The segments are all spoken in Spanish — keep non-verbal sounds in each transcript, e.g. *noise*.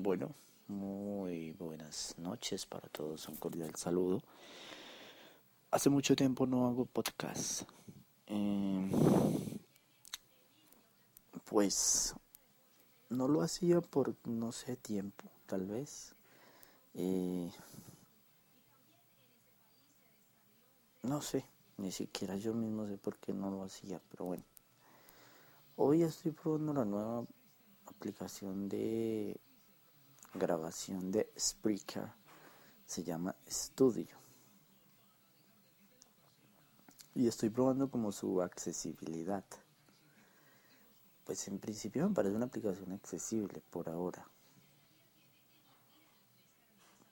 Bueno, muy buenas noches para todos. Un cordial saludo. Hace mucho tiempo no hago podcast. Eh, pues no lo hacía por no sé tiempo, tal vez. Eh, no sé, ni siquiera yo mismo sé por qué no lo hacía, pero bueno. Hoy estoy probando la nueva aplicación de grabación de Spreaker. Se llama Studio. Y estoy probando como su accesibilidad. Pues en principio me parece una aplicación accesible por ahora.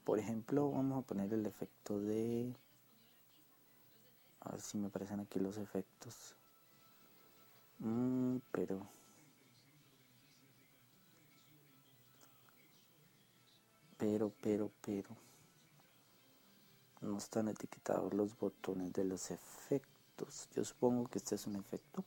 Por ejemplo, vamos a poner el efecto de... A ver si me aparecen aquí los efectos. Mm, pero... Pero, pero, pero... No están etiquetados los botones de los efectos. Yo supongo que este es un efecto.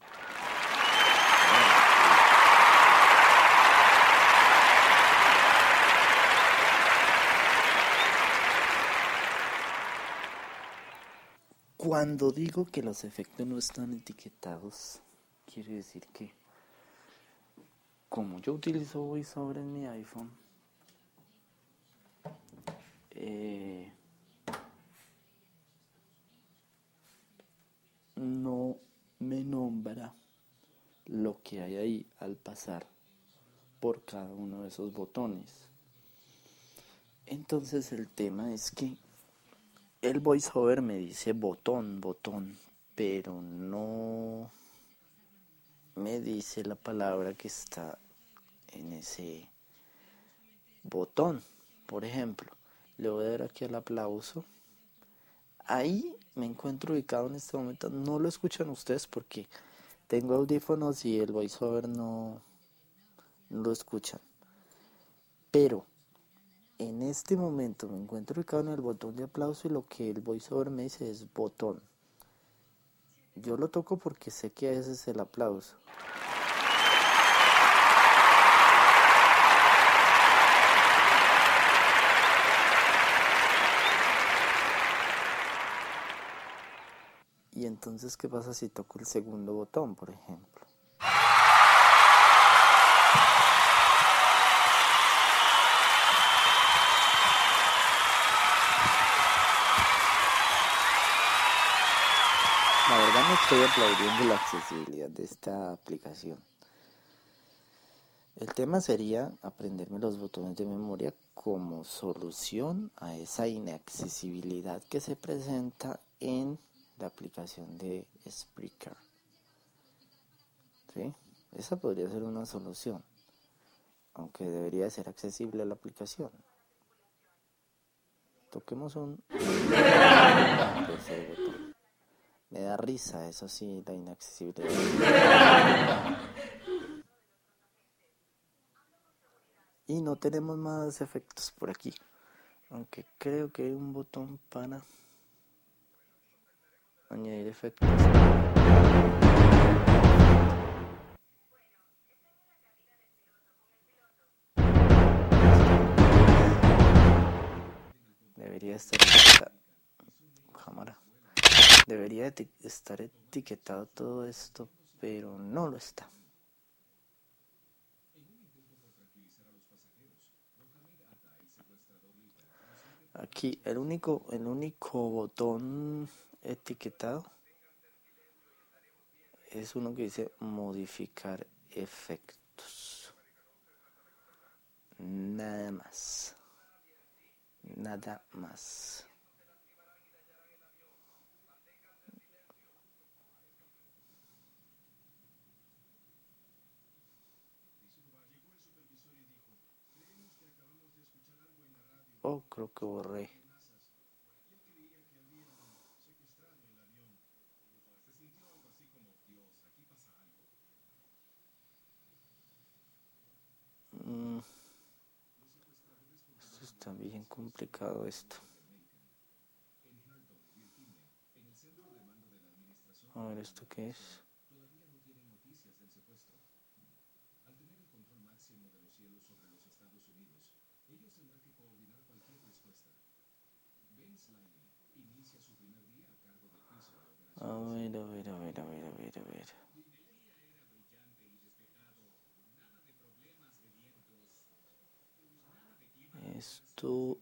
Cuando digo que los efectos no están etiquetados, quiere decir que como yo utilizo VoiceOver en mi iPhone, eh, no me nombra lo que hay ahí al pasar por cada uno de esos botones. Entonces el tema es que el voiceover me dice botón, botón, pero no me dice la palabra que está en ese botón. Por ejemplo, le voy a dar aquí al aplauso. Ahí me encuentro ubicado en este momento. No lo escuchan ustedes porque tengo audífonos y el voiceover no, no lo escuchan. Pero en este momento me encuentro ubicado en el botón de aplauso y lo que el voiceover me dice es botón. Yo lo toco porque sé que ese es el aplauso. Y entonces, ¿qué pasa si toco el segundo botón, por ejemplo? La verdad no estoy aplaudiendo la accesibilidad de esta aplicación. El tema sería aprenderme los botones de memoria como solución a esa inaccesibilidad que se presenta en la aplicación de Spreaker. ¿Sí? Esa podría ser una solución, aunque debería ser accesible a la aplicación. Toquemos un... *laughs* Me da risa, eso sí, la inaccesibilidad. Y no tenemos más efectos por aquí. Aunque creo que hay un botón para añadir efectos. Debería estar cámara. Debería estar etiquetado todo esto, pero no lo está. Aquí el único, el único botón etiquetado es uno que dice modificar efectos. Nada más. Nada más. Oh, creo que borré. Mm. Esto está bien complicado esto. A ver, ¿esto qué es? A ver, a ver, a ver, a ver, a ver,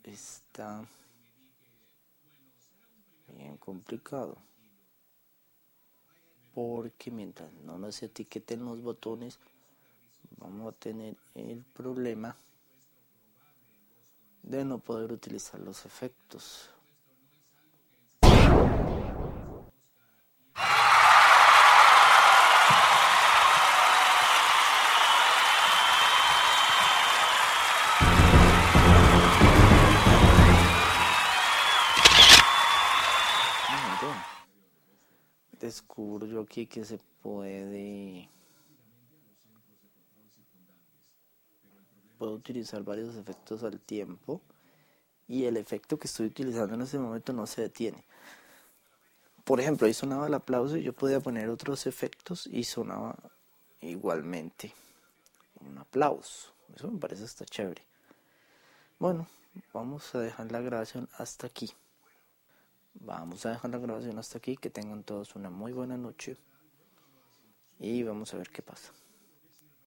está bien complicado. Porque mientras no nos etiqueten los botones, vamos a tener el problema de no poder utilizar los efectos. Descubro yo aquí que se puede puedo utilizar varios efectos al tiempo y el efecto que estoy utilizando en este momento no se detiene. Por ejemplo, ahí sonaba el aplauso y yo podía poner otros efectos y sonaba igualmente un aplauso. Eso me parece hasta chévere. Bueno, vamos a dejar la grabación hasta aquí. Vamos a dejar la grabación hasta aquí. Que tengan todos una muy buena noche. Y vamos a ver qué pasa.